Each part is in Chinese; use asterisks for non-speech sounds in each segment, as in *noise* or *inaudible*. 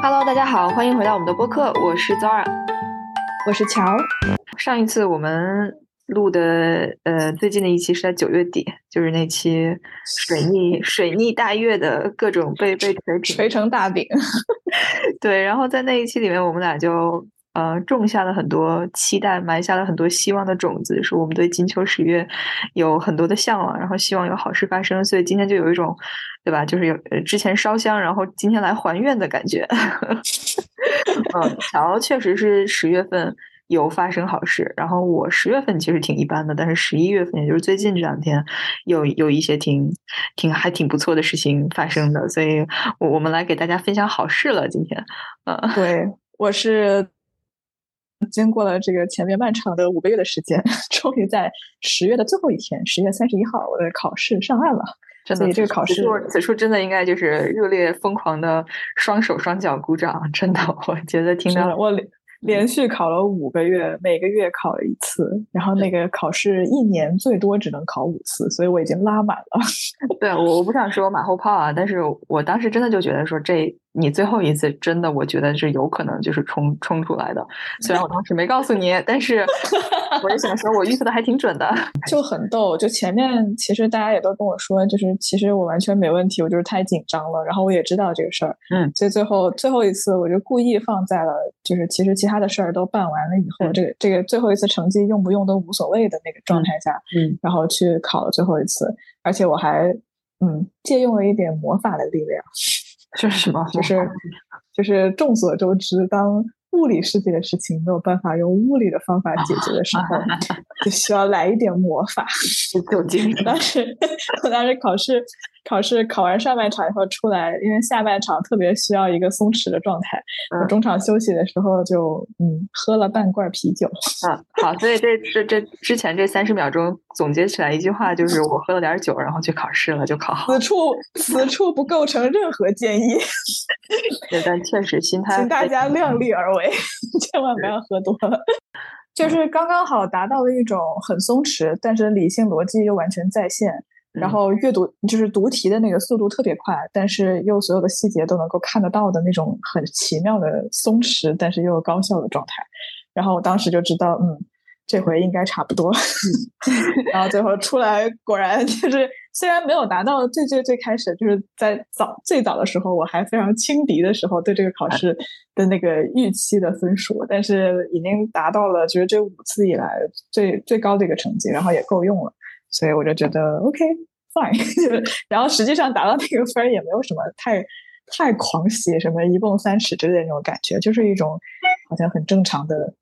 Hello，大家好，欢迎回到我们的播客，我是 Zara，我是乔。上一次我们录的呃最近的一期是在九月底，就是那期水逆水逆大月的各种被被锤锤成大饼。*laughs* 对，然后在那一期里面，我们俩就。呃，种下了很多期待，埋下了很多希望的种子，是我们对金秋十月有很多的向往，然后希望有好事发生。所以今天就有一种，对吧？就是有之前烧香，然后今天来还愿的感觉。*laughs* 嗯，乔确实是十月份有发生好事，然后我十月份其实挺一般的，但是十一月份，也就是最近这两天，有有一些挺挺还挺不错的事情发生的，所以我我们来给大家分享好事了。今天，嗯，对我是。经过了这个前面漫长的五个月的时间，*laughs* 终于在十月的最后一天，十月三十一号，我的考试上岸了。所以这个考试，此处真的应该就是热烈疯狂的双手双脚鼓掌。真的，我觉得听到我。连续考了五个月，每个月考一次，然后那个考试一年最多只能考五次，所以我已经拉满了。*laughs* 对，我我不想说马后炮啊，但是我当时真的就觉得说，这你最后一次真的，我觉得是有可能就是冲冲出来的。虽然我当时没告诉你，但是我就想说，我预测的还挺准的，*laughs* 就很逗。就前面其实大家也都跟我说，就是其实我完全没问题，我就是太紧张了。然后我也知道这个事儿，嗯，所以最后最后一次我就故意放在了，就是其实其他。他的事儿都办完了以后，这个这个最后一次成绩用不用都无所谓的那个状态下，嗯，然后去考了最后一次，而且我还嗯借用了一点魔法的力量，是什么？就是就是众所周知，当物理世界的事情没有办法用物理的方法解决的时候，就需要来一点魔法。*laughs* 就精当时我当时考试。考试考完上半场以后出来，因为下半场特别需要一个松弛的状态。我中场休息的时候就嗯喝了半罐啤酒。嗯，好，所以这这这之前这三十秒钟总结起来一句话就是我喝了点酒，然后去考试了，就考好。此处此处不构成任何建议。对，但确实心 *laughs* 态，请大家量力而为，*laughs* 千万不要喝多了。就是刚刚好达到了一种很松弛，但是理性逻辑又完全在线。然后阅读就是读题的那个速度特别快，但是又所有的细节都能够看得到的那种很奇妙的松弛，但是又高效的状态。然后我当时就知道，嗯，这回应该差不多。*laughs* 然后最后出来，果然就是虽然没有达到最最最开始，就是在早最早的时候，我还非常轻敌的时候对这个考试的那个预期的分数，但是已经达到了就是这五次以来最最高的一个成绩，然后也够用了。所以我就觉得 OK fine，*laughs* 然后实际上达到那个分也没有什么太太狂喜，什么一蹦三尺之类的那种感觉，就是一种好像很正常的，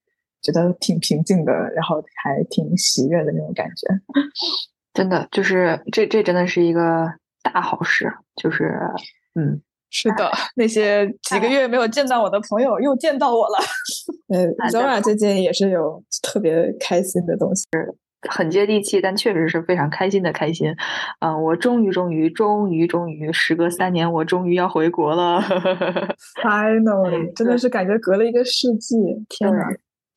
觉得挺平静的，然后还挺喜悦的那种感觉。*laughs* 真的，就是这这真的是一个大好事，就是嗯，是的，那些几个月没有见到我的朋友又见到我了。*laughs* 嗯，Zora 最近也是有特别开心的东西。很接地气，但确实是非常开心的开心。嗯，我终于终于终于终于，时隔三年，我终于要回国了。*laughs* Finally，真的是感觉隔了一个世纪。天哪！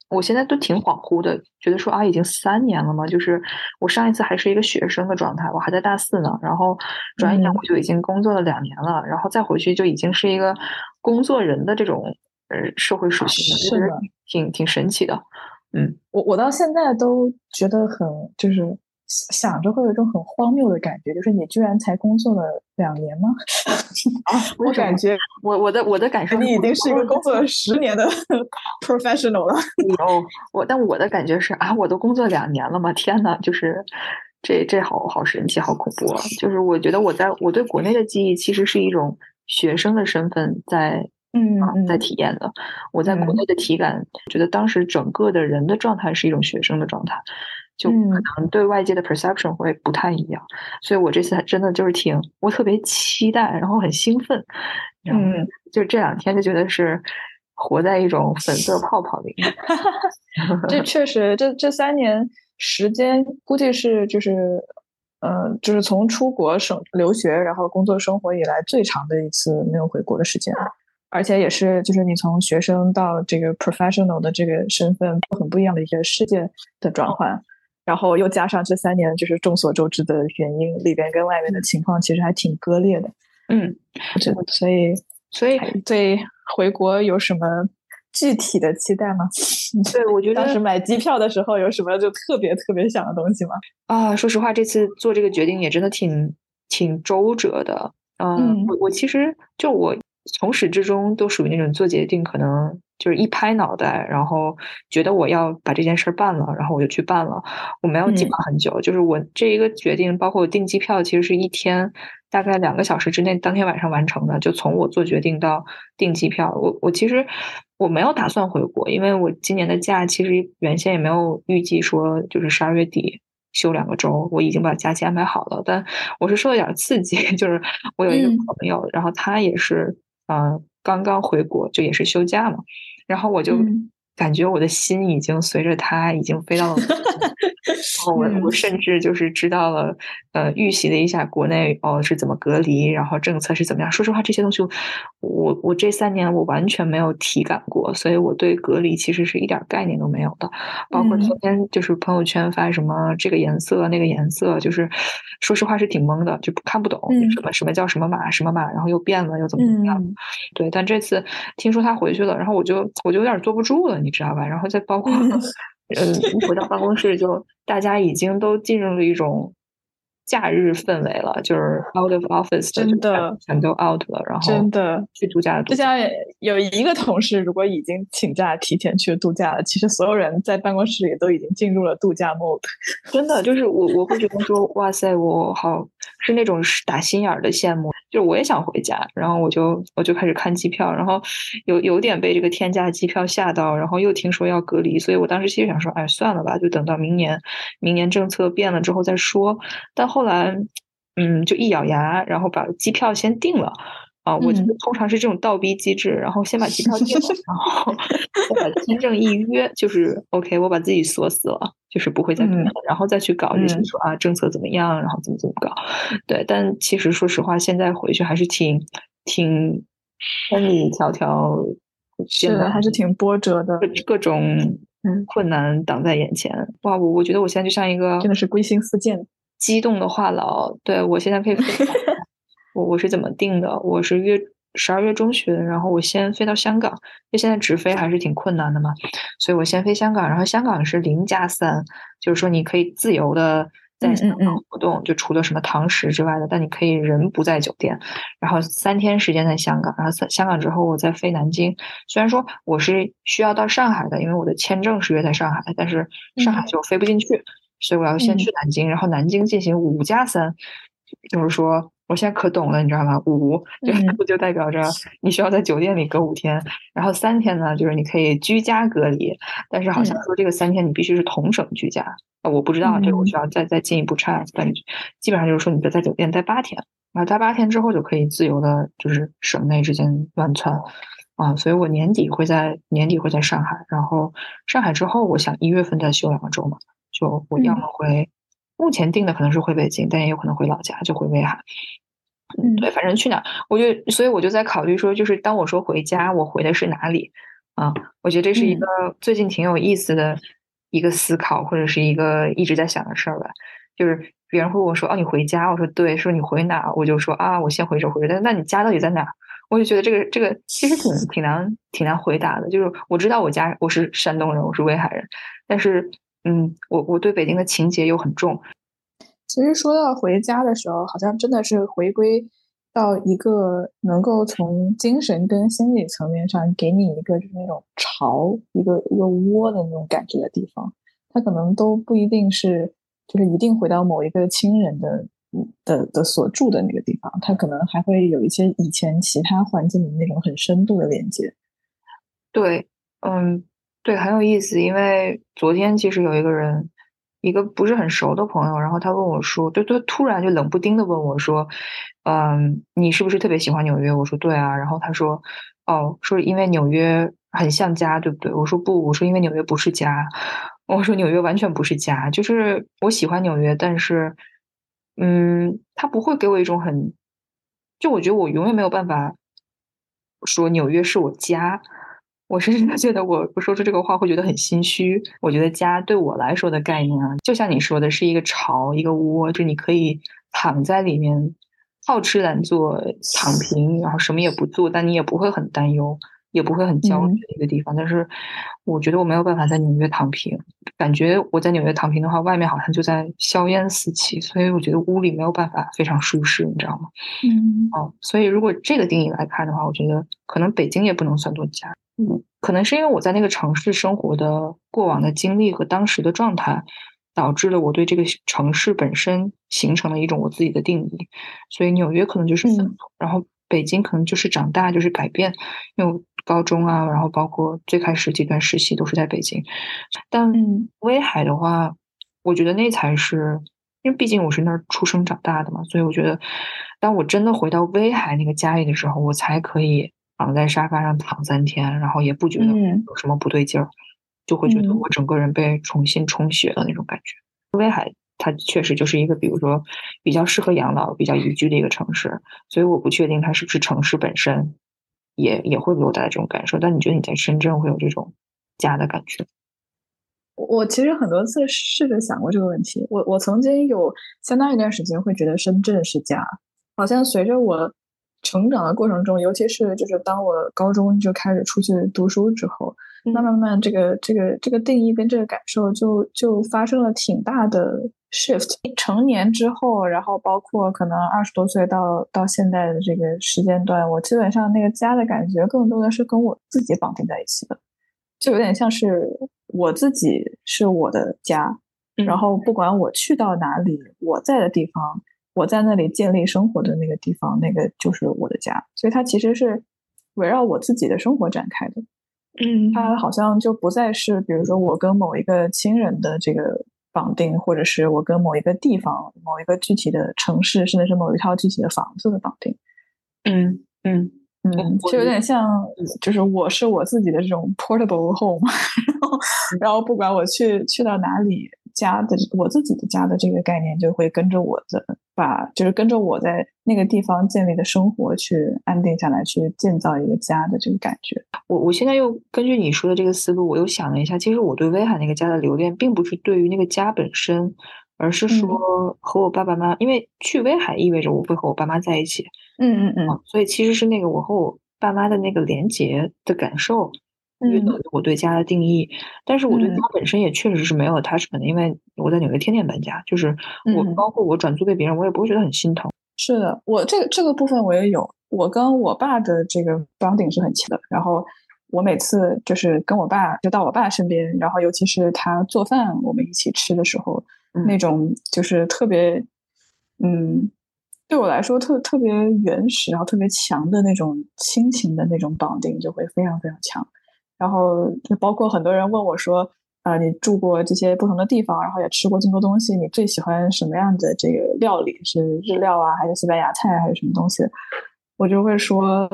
我现在都挺恍惚的，觉得说啊，已经三年了嘛？就是我上一次还是一个学生的状态，我还在大四呢。然后转眼我就已经工作了两年了，然后再回去就已经是一个工作人的这种呃社会属性了，是的，挺挺神奇的。嗯，我我到现在都觉得很，就是想着会有一种很荒谬的感觉，就是你居然才工作了两年吗？啊，*laughs* 我感觉我我的我的感受，你已经是一个工作了十年的 *laughs* professional 了。*laughs* 有我，但我的感觉是啊，我都工作两年了嘛？天呐，就是这这好好神奇，好恐怖啊！就是我觉得我在我对国内的记忆其实是一种学生的身份在。嗯，在体验的，我在国内的体感，觉得当时整个的人的状态是一种学生的状态，就可能对外界的 perception 会不太一样，所以我这次还真的就是挺，我特别期待，然后很兴奋，嗯，就这两天就觉得是活在一种粉色泡泡里。这确实，这这三年时间估计是就是，嗯，就是从出国省留学，然后工作生活以来最长的一次没有回国的时间。而且也是，就是你从学生到这个 professional 的这个身份很不一样的一个世界的转换，然后又加上这三年就是众所周知的原因，里边跟外面的情况其实还挺割裂的。嗯，这所以所以对回国有什么具体的期待吗？*laughs* 对我觉得当时买机票的时候有什么就特别特别想的东西吗？啊，说实话，这次做这个决定也真的挺挺周折的。嗯，我我其实就我从始至终都属于那种做决定可能就是一拍脑袋，然后觉得我要把这件事办了，然后我就去办了，我没有计划很久。就是我这一个决定，包括我订机票，其实是一天大概两个小时之内，当天晚上完成的。就从我做决定到订机票，我我其实我没有打算回国，因为我今年的假其实原先也没有预计说就是十二月底。休两个周，我已经把假期安排好了，但我是受了点刺激，*laughs* 就是我有一个朋友，然后他也是，呃，刚刚回国，就也是休假嘛，然后我就。感觉我的心已经随着他已经飞到了，我我甚至就是知道了，呃，预习了一下国内哦是怎么隔离，然后政策是怎么样。说实话，这些东西我我这三年我完全没有体感过，所以我对隔离其实是一点概念都没有的。包括昨天就是朋友圈发什么这个颜色那个颜色，就是说实话是挺懵的，就看不懂什么什么叫什么码什么码，然后又变了又怎么怎么样。对，但这次听说他回去了，然后我就我就有点坐不住了。你知道吧？然后再包括，*laughs* 嗯，一回到办公室，就大家已经都进入了一种。假日氛围了，就是 out of office 真的全都 out 了，然后真的去度假。之前有一个同事，如果已经请假提前去度假了，其实所有人在办公室里都已经进入了度假 mode。真的，就是我我会觉得说，哇塞，我好是那种打心眼儿的羡慕，就是我也想回家，然后我就我就开始看机票，然后有有点被这个天价机票吓到，然后又听说要隔离，所以我当时其实想说，哎，算了吧，就等到明年，明年政策变了之后再说。但后来，嗯，就一咬牙，然后把机票先定了啊。我通常是这种倒逼机制，然后先把机票定了，然后再把签证一约，就是 OK，我把自己锁死了，就是不会再变，然后再去搞这些说啊政策怎么样，然后怎么怎么搞。对，但其实说实话，现在回去还是挺挺千里迢迢，是的，还是挺波折的，各种困难挡在眼前。哇，我我觉得我现在就像一个真的是归心似箭。激动的话痨，对我现在可以分享 *laughs* 我我是怎么定的？我是约十二月中旬，然后我先飞到香港，因为现在直飞还是挺困难的嘛，所以我先飞香港，然后香港是零加三，就是说你可以自由的在香港活动，就除了什么堂食之外的，但你可以人不在酒店，然后三天时间在香港，然后三香港之后我再飞南京。虽然说我是需要到上海的，因为我的签证是约在上海，但是上海就飞不进去。所以我要先去南京，然后南京进行五加三，就是说我现在可懂了，你知道吗？五就 *laughs* 就代表着你需要在酒店里隔五天，然后三天呢，就是你可以居家隔离，但是好像说这个三天你必须是同省居家，我不知道这个我需要再再进一步查，但基本上就是说你得在酒店待八天，然后待八天之后就可以自由的，就是省内之间乱窜啊。所以我年底会在年底会在上海，然后上海之后我想一月份再休两个周嘛。就我要么回，目前定的可能是回北京，但也有可能回老家，就回威海。嗯，对，反正去哪，我就所以我就在考虑说，就是当我说回家，我回的是哪里啊？我觉得这是一个最近挺有意思的一个思考，或者是一个一直在想的事儿吧。就是别人会问我说：“哦，你回家？”我说：“对。”说你回哪？我就说：“啊，我先回这回这。”但那你家到底在哪？我就觉得这个这个其实挺挺难挺难回答的。就是我知道我家我是山东人，我是威海人，但是。嗯，我我对北京的情节又很重。其实说到回家的时候，好像真的是回归到一个能够从精神跟心理层面上给你一个就是那种巢，一个一个窝的那种感觉的地方。它可能都不一定是就是一定回到某一个亲人的的的所住的那个地方，它可能还会有一些以前其他环境里那种很深度的连接。对，嗯。对，很有意思。因为昨天其实有一个人，一个不是很熟的朋友，然后他问我说，就他突然就冷不丁的问我说：“嗯，你是不是特别喜欢纽约？”我说：“对啊。”然后他说：“哦，说因为纽约很像家，对不对？”我说：“不，我说因为纽约不是家。”我说：“纽约完全不是家，就是我喜欢纽约，但是，嗯，他不会给我一种很，就我觉得我永远没有办法说纽约是我家。”我甚至觉得我我说出这个话会觉得很心虚。我觉得家对我来说的概念啊，就像你说的，是一个巢，一个窝，就你可以躺在里面，好吃懒做，躺平，然后什么也不做，但你也不会很担忧。也不会很焦虑的一个地方，但是我觉得我没有办法在纽约躺平，感觉我在纽约躺平的话，外面好像就在硝烟四起，所以我觉得屋里没有办法非常舒适，你知道吗？嗯，哦，所以如果这个定义来看的话，我觉得可能北京也不能算作家，嗯，可能是因为我在那个城市生活的过往的经历和当时的状态，导致了我对这个城市本身形成了一种我自己的定义，所以纽约可能就是分，然后北京可能就是长大，就是改变，因为。高中啊，然后包括最开始几段实习都是在北京，但威海的话，我觉得那才是，因为毕竟我是那儿出生长大的嘛，所以我觉得，当我真的回到威海那个家里的时候，我才可以躺在沙发上躺三天，然后也不觉得有什么不对劲儿，就会觉得我整个人被重新充血了那种感觉。威海它确实就是一个，比如说比较适合养老、比较宜居的一个城市，所以我不确定它是不是城市本身。也也会给我带来这种感受，但你觉得你在深圳会有这种家的感觉？我其实很多次试着想过这个问题。我我曾经有相当一段时间会觉得深圳是家，好像随着我成长的过程中，尤其是就是当我高中就开始出去读书之后，慢慢慢这个这个这个定义跟这个感受就就发生了挺大的。shift 成年之后，然后包括可能二十多岁到到现在的这个时间段，我基本上那个家的感觉更多的是跟我自己绑定在一起的，就有点像是我自己是我的家，然后。不管我去到哪里，我在的地方，我在那里建立生活的那个地方，那个就是我的家，所以它其实是围绕我自己的生活展开的，嗯，它好像就不再是比如说我跟某一个亲人的这个。绑定，或者是我跟某一个地方、某一个具体的城市，甚至是某一套具体的房子的绑定。嗯嗯嗯，就有点像，就是我是我自己的这种 portable home，然后然后不管我去去到哪里。家的我自己的家的这个概念就会跟着我的，把就是跟着我在那个地方建立的生活去安定下来，去建造一个家的这个感觉。我我现在又根据你说的这个思路，我又想了一下，其实我对威海那个家的留恋，并不是对于那个家本身，而是说和我爸爸妈妈，因为去威海意味着我会和我爸妈在一起。嗯嗯嗯，所以其实是那个我和我爸妈的那个连结的感受。约等于我对家的定义，但是我对家本身也确实是没有 attachment 的，因为我在纽约天天搬家，就是我包括我转租给别人，我也不会觉得很心疼。是的，我这个这个部分我也有，我跟我爸的这个 bonding 是很强的。然后我每次就是跟我爸就到我爸身边，然后尤其是他做饭，我们一起吃的时候，那种就是特别，嗯，对我来说特特别原始，然后特别强的那种亲情的那种绑定就会非常非常强。然后就包括很多人问我说：“啊，你住过这些不同的地方，然后也吃过这么多东西，你最喜欢什么样的这个料理？是日料啊，还是西班牙菜，还是什么东西？”我就会说，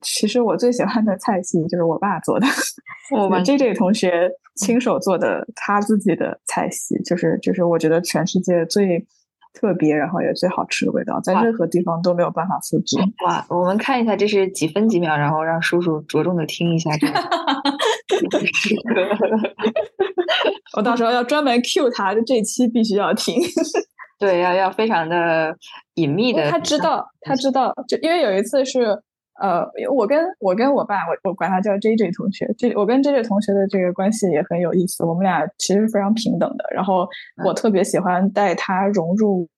其实我最喜欢的菜系就是我爸做的，*laughs* 我们 J J 同学亲手做的他自己的菜系，就是就是我觉得全世界最。特别，然后也最好吃的味道，在任何地方都没有办法复制。哇，我们看一下这是几分几秒，然后让叔叔着重的听一下这个。*laughs* 我到时候要专门 Q 他，这期必须要听。*laughs* 对，要要非常的隐秘的。他知道，他知道，就因为有一次是。呃，我跟我跟我爸，我我管他叫 J J 同学。这我跟 J J 同学的这个关系也很有意思，我们俩其实非常平等的。然后我特别喜欢带他融入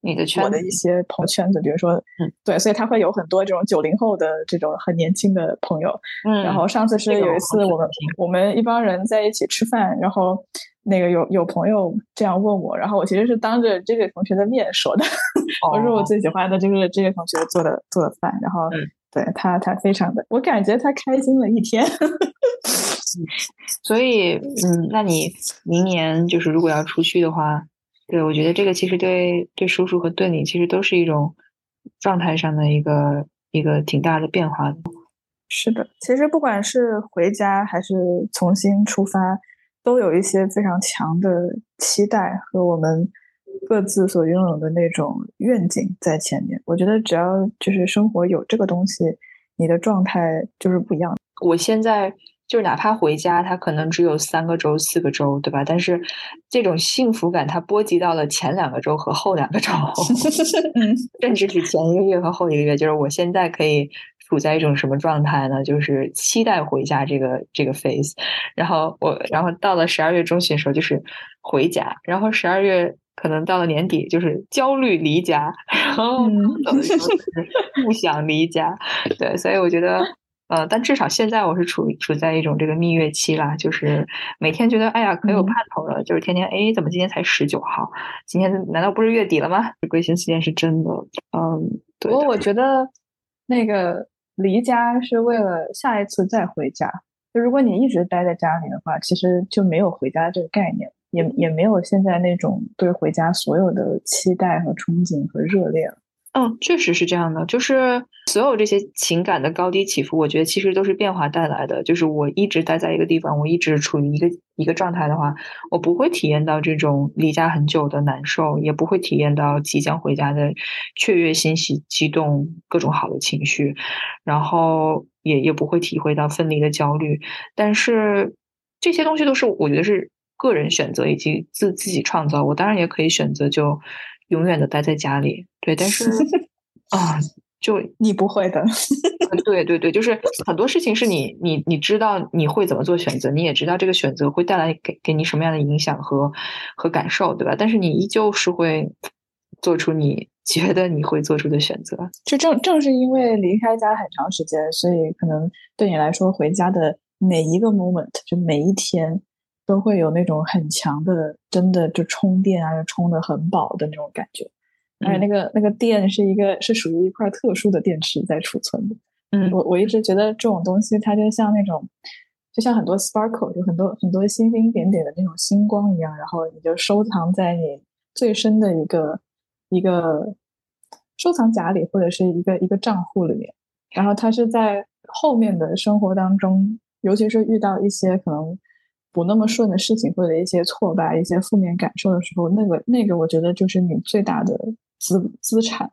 你的圈我的一些朋友圈子，比如说，嗯，对，所以他会有很多这种九零后的这种很年轻的朋友。嗯，然后上次是有一次我们我们一帮人在一起吃饭，然后那个有有朋友这样问我，然后我其实是当着 J J 同学的面说的，*laughs* 我说我最喜欢的这个 J J 同学做的做的饭，然后。对他，他非常的，我感觉他开心了一天。*laughs* 所以，嗯，那你明年就是如果要出去的话，对我觉得这个其实对对叔叔和对你其实都是一种状态上的一个一个挺大的变化的。是的，其实不管是回家还是重新出发，都有一些非常强的期待和我们。各自所拥有的那种愿景在前面，我觉得只要就是生活有这个东西，你的状态就是不一样。我现在。就是哪怕回家，它可能只有三个周、四个周，对吧？但是这种幸福感，它波及到了前两个周和后两个周，*laughs* 甚至是前一个月和后一个月。就是我现在可以处在一种什么状态呢？就是期待回家这个这个 phase。然后我，然后到了十二月中旬的时候，就是回家。然后十二月可能到了年底，就是焦虑离家。然后就是 *laughs* 不想离家。对，所以我觉得。呃，但至少现在我是处处在一种这个蜜月期啦，就是每天觉得哎呀可有盼头了，就是天天哎怎么今天才十九号？今天难道不是月底了吗？归心似箭是真的，嗯。不过我觉得那个离家是为了下一次再回家。就如果你一直待在家里的话，其实就没有回家这个概念，也也没有现在那种对回家所有的期待和憧憬和热烈。嗯，确实是这样的。就是所有这些情感的高低起伏，我觉得其实都是变化带来的。就是我一直待在一个地方，我一直处于一个一个状态的话，我不会体验到这种离家很久的难受，也不会体验到即将回家的雀跃、欣喜、激动各种好的情绪，然后也也不会体会到分离的焦虑。但是这些东西都是我觉得是个人选择以及自自己创造。我当然也可以选择就。永远的待在家里，对，但是 *laughs* 啊，就 *laughs* 你不会的，对对对，就是很多事情是你你你知道你会怎么做选择，你也知道这个选择会带来给给你什么样的影响和和感受，对吧？但是你依旧是会做出你 *laughs* 觉得你会做出的选择。就正正是因为离开家很长时间，所以可能对你来说，回家的每一个 moment，就每一天。都会有那种很强的，真的就充电啊，充的很饱的那种感觉，而且那个那个电是一个是属于一块特殊的电池在储存的。嗯，我我一直觉得这种东西它就像那种，就像很多 sparkle，就很多很多星星点点的那种星光一样，然后你就收藏在你最深的一个一个收藏夹里，或者是一个一个账户里面，然后它是在后面的生活当中，尤其是遇到一些可能。不那么顺的事情，或者一些挫败、一些负面感受的时候，那个那个，我觉得就是你最大的资资产，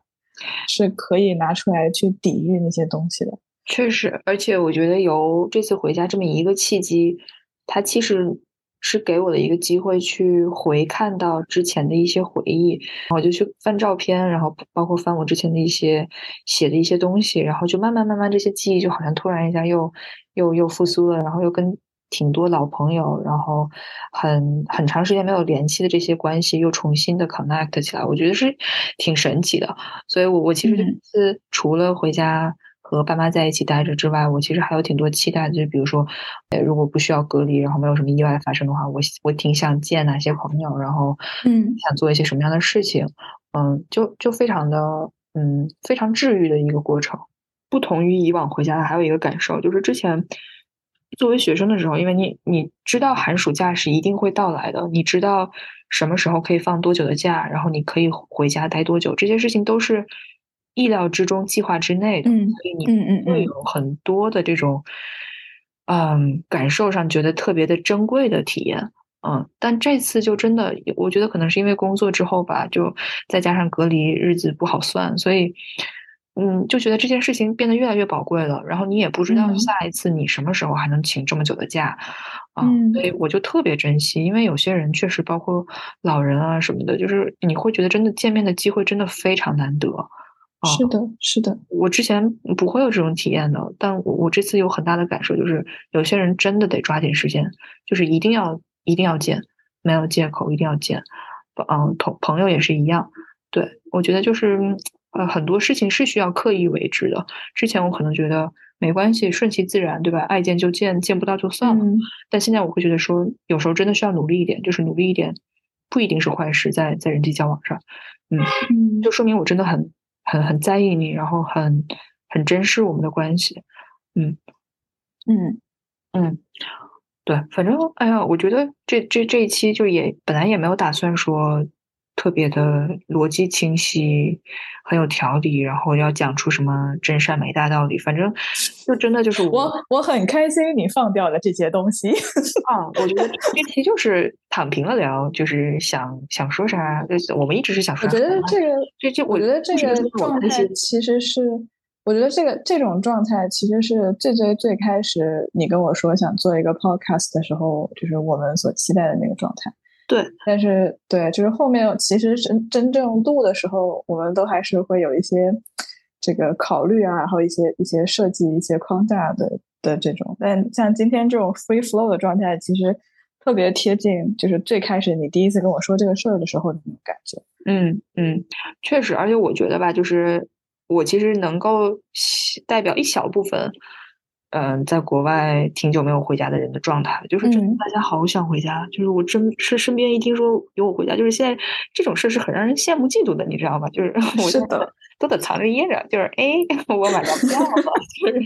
是可以拿出来去抵御那些东西的。确实，而且我觉得由这次回家这么一个契机，它其实是给我的一个机会，去回看到之前的一些回忆，我就去翻照片，然后包括翻我之前的一些写的一些东西，然后就慢慢慢慢这些记忆就好像突然一下又又又复苏了，然后又跟。挺多老朋友，然后很很长时间没有联系的这些关系又重新的 connect 起来，我觉得是挺神奇的。所以，我我其实这次除了回家和爸妈在一起待着之外，我其实还有挺多期待，就是比如说，呃，如果不需要隔离，然后没有什么意外发生的话，我我挺想见哪些朋友，然后嗯，想做一些什么样的事情，嗯，就就非常的嗯非常治愈的一个过程。不同于以往回家的，还有一个感受就是之前。作为学生的时候，因为你你知道寒暑假是一定会到来的，你知道什么时候可以放多久的假，然后你可以回家待多久，这些事情都是意料之中、计划之内的，所以你会有很多的这种嗯感受上觉得特别的珍贵的体验，嗯，但这次就真的，我觉得可能是因为工作之后吧，就再加上隔离日子不好算，所以。嗯，就觉得这件事情变得越来越宝贵了。然后你也不知道下一次你什么时候还能请这么久的假，啊，所以我就特别珍惜。因为有些人确实，包括老人啊什么的，就是你会觉得真的见面的机会真的非常难得。是的，是的。我之前不会有这种体验的，但我我这次有很大的感受，就是有些人真的得抓紧时间，就是一定要一定要见，没有借口，一定要见。嗯，同朋友也是一样。对我觉得就是。呃，很多事情是需要刻意为之的。之前我可能觉得没关系，顺其自然，对吧？爱见就见，见不到就算了。但现在我会觉得说，有时候真的需要努力一点，就是努力一点，不一定是坏事，在在人际交往上，嗯，就说明我真的很很很在意你，然后很很珍视我们的关系。嗯嗯嗯，对，反正哎呀，我觉得这这这一期就也本来也没有打算说。特别的逻辑清晰，很有条理，然后要讲出什么真善美大道理，反正就真的就是我我很开心你放掉了这些东西啊！我觉得这期就是躺平了聊，就是想想说啥，我们一直是想说。我觉得这个这这，我觉得这个状态其实是我觉得这个这种状态其实是最最最开始你跟我说想做一个 podcast 的时候，就是我们所期待的那个状态。对，但是对，就是后面其实真真正录的时候，我们都还是会有一些这个考虑啊，然后一些一些设计、一些框架的的这种。但像今天这种 free flow 的状态，其实特别贴近，就是最开始你第一次跟我说这个事儿的时候那种感觉。嗯嗯，确实，而且我觉得吧，就是我其实能够代表一小部分。嗯，在国外挺久没有回家的人的状态，就是真的大家好想回家。就是我真是身边一听说有我回家，就是现在这种事是很让人羡慕嫉妒的，你知道吧？就是 *laughs* 我是的。都得藏着掖着，就是哎，*laughs* 我晚上票了，*laughs* 就是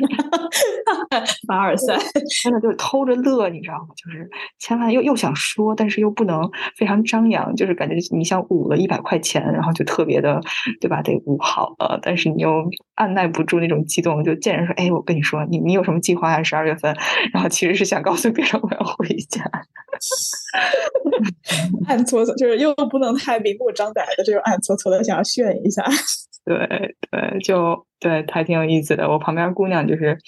*laughs* 凡尔赛，真的就是偷着乐，你知道吗？就是千万又又想说，但是又不能非常张扬，就是感觉你像捂了一百块钱，然后就特别的，对吧？得捂好了，但是你又按耐不住那种激动，就见人说，哎，我跟你说，你你有什么计划啊？十二月份，然后其实是想告诉别人我要回家，暗搓搓，就是又不能太明目张胆的，就是暗搓搓的想要炫一下。对对，就对，还挺有意思的。我旁边姑娘就是，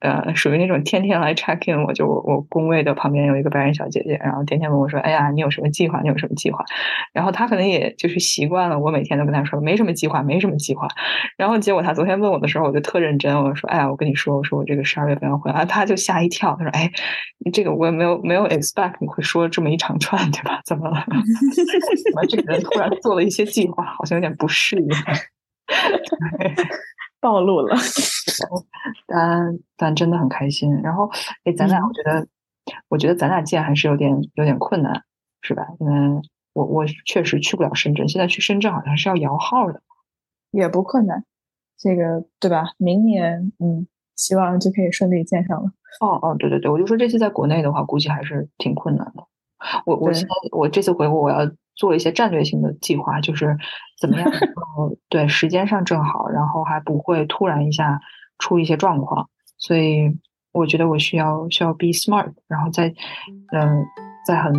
呃，属于那种天天来 check in。我就我工位的旁边有一个白人小姐姐，然后天天问我说：“哎呀，你有什么计划？你有什么计划？”然后她可能也就是习惯了，我每天都跟她说没什么计划，没什么计划。然后结果她昨天问我的时候，我就特认真，我说：“哎呀，我跟你说，我说我这个十二月份要回来。”她就吓一跳，她说：“哎，这个我也没有没有 expect 你会说这么一长串，对吧？怎么了？*laughs* 怎么这个人突然做了一些计划，好像有点不适应。” *laughs* 暴露了，*laughs* 但但真的很开心。然后，哎，咱俩，我觉得，我觉得咱俩见还是有点有点困难，是吧？因为我我确实去不了深圳，现在去深圳好像是要摇号的，也不困难，这个对吧？明年，嗯，希望就可以顺利见上了。哦哦，对对对，我就说这次在国内的话，估计还是挺困难的。我我现在我这次回国，我要。做一些战略性的计划，就是怎么样？*laughs* 对，时间上正好，然后还不会突然一下出一些状况。所以我觉得我需要需要 be smart，然后在嗯，在很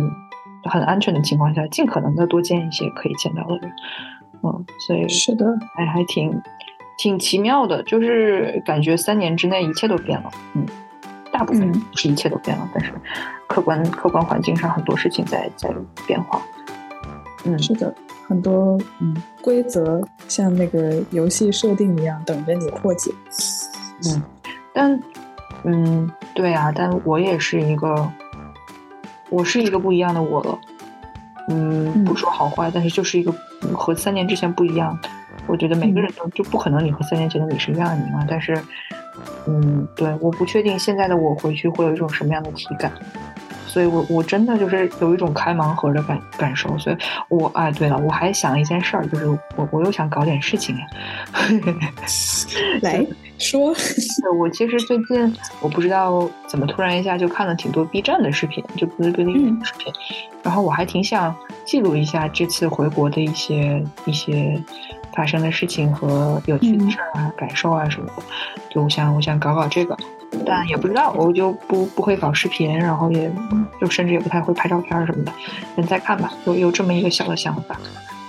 很安全的情况下，尽可能的多见一些可以见到的人。嗯，所以是的，还还挺挺奇妙的，就是感觉三年之内一切都变了。嗯，大部分是一切都变了，但是客观客观环境上很多事情在在变化。嗯，是的，很多嗯规则像那个游戏设定一样等着你破解。嗯，但嗯对啊，但我也是一个，我是一个不一样的我了。嗯，不说好坏，但是就是一个和三年之前不一样。我觉得每个人都就不可能你和三年前的你是一样的你嘛。但是嗯，对，我不确定现在的我回去会有一种什么样的体感。所以，我我真的就是有一种开盲盒的感感受。所以，我哎，对了，我还想一件事儿，就是我我又想搞点事情呀。*laughs* 来说，我其实最近我不知道怎么突然一下就看了挺多 B 站的视频，就哔哩哔哩的视频。然后我还挺想记录一下这次回国的一些一些发生的事情和有趣的事儿啊、感受啊什么的。就我想，我想搞搞这个。但也不知道，我就不不会搞视频，然后也就甚至也不太会拍照片什么的。先再看吧，有有这么一个小的想法。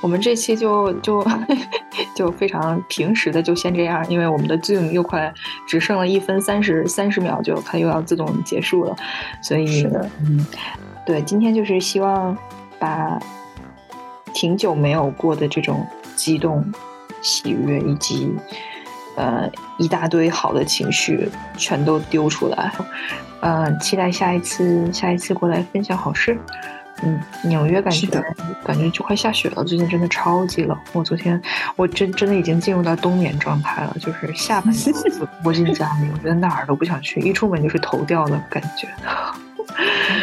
我们这期就就 *laughs* 就非常平时的就先这样，因为我们的 Zoom 又快只剩了一分三十三十秒，就它又要自动结束了。所以，嗯，对，今天就是希望把挺久没有过的这种激动、喜悦以及。呃，一大堆好的情绪全都丢出来，呃，期待下一次，下一次过来分享好事。嗯，纽约感觉感觉就快下雪了，最近真的超级冷。我昨天我真真的已经进入到冬眠状态了，就是下半身窝进家里，我觉得哪儿都不想去，一出门就是头掉的感觉。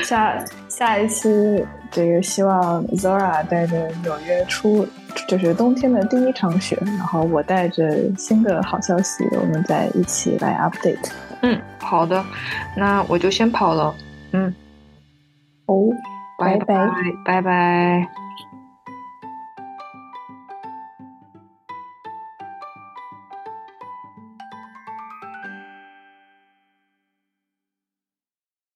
下下一期这个希望 Zora 带着纽约出。就是冬天的第一场雪，然后我带着新的好消息，我们再一起来 update。嗯，好的，那我就先跑了。嗯，哦，拜拜拜拜。